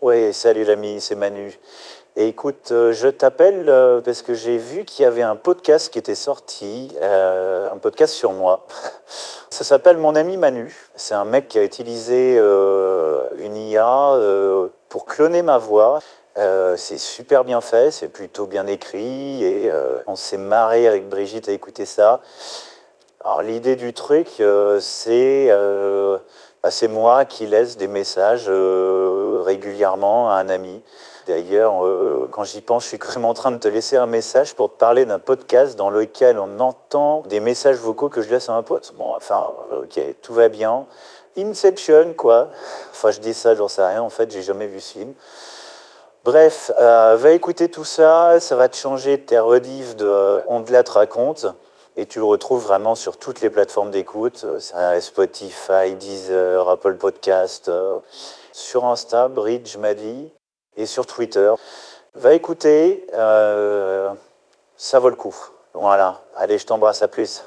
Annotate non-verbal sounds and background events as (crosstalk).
Oui, salut l'ami, c'est Manu. Et écoute, euh, je t'appelle euh, parce que j'ai vu qu'il y avait un podcast qui était sorti, euh, un podcast sur moi. (laughs) Ça s'appelle Mon ami Manu. C'est un mec qui a utilisé une IA pour cloner ma voix. C'est super bien fait, c'est plutôt bien écrit et on s'est marré avec Brigitte à écouter ça. Alors l'idée du truc, euh, c'est euh, bah, c'est moi qui laisse des messages euh, régulièrement à un ami. D'ailleurs, quand j'y pense, je suis quand même en train de te laisser un message pour te parler d'un podcast dans lequel on entend des messages vocaux que je laisse à un pote. Bon, enfin, ok, tout va bien. Inception, quoi. Enfin, je dis ça, j'en sais rien. En fait, j'ai jamais vu ce film. Bref, va écouter tout ça, ça va te changer tes rediffs de On te la te raconte. Et tu le retrouves vraiment sur toutes les plateformes d'écoute, euh, Spotify, Deezer, Apple Podcast, euh, sur Insta, Bridge m'a dit, et sur Twitter. Va écouter, euh, ça vaut le coup. Voilà, allez, je t'embrasse, à plus.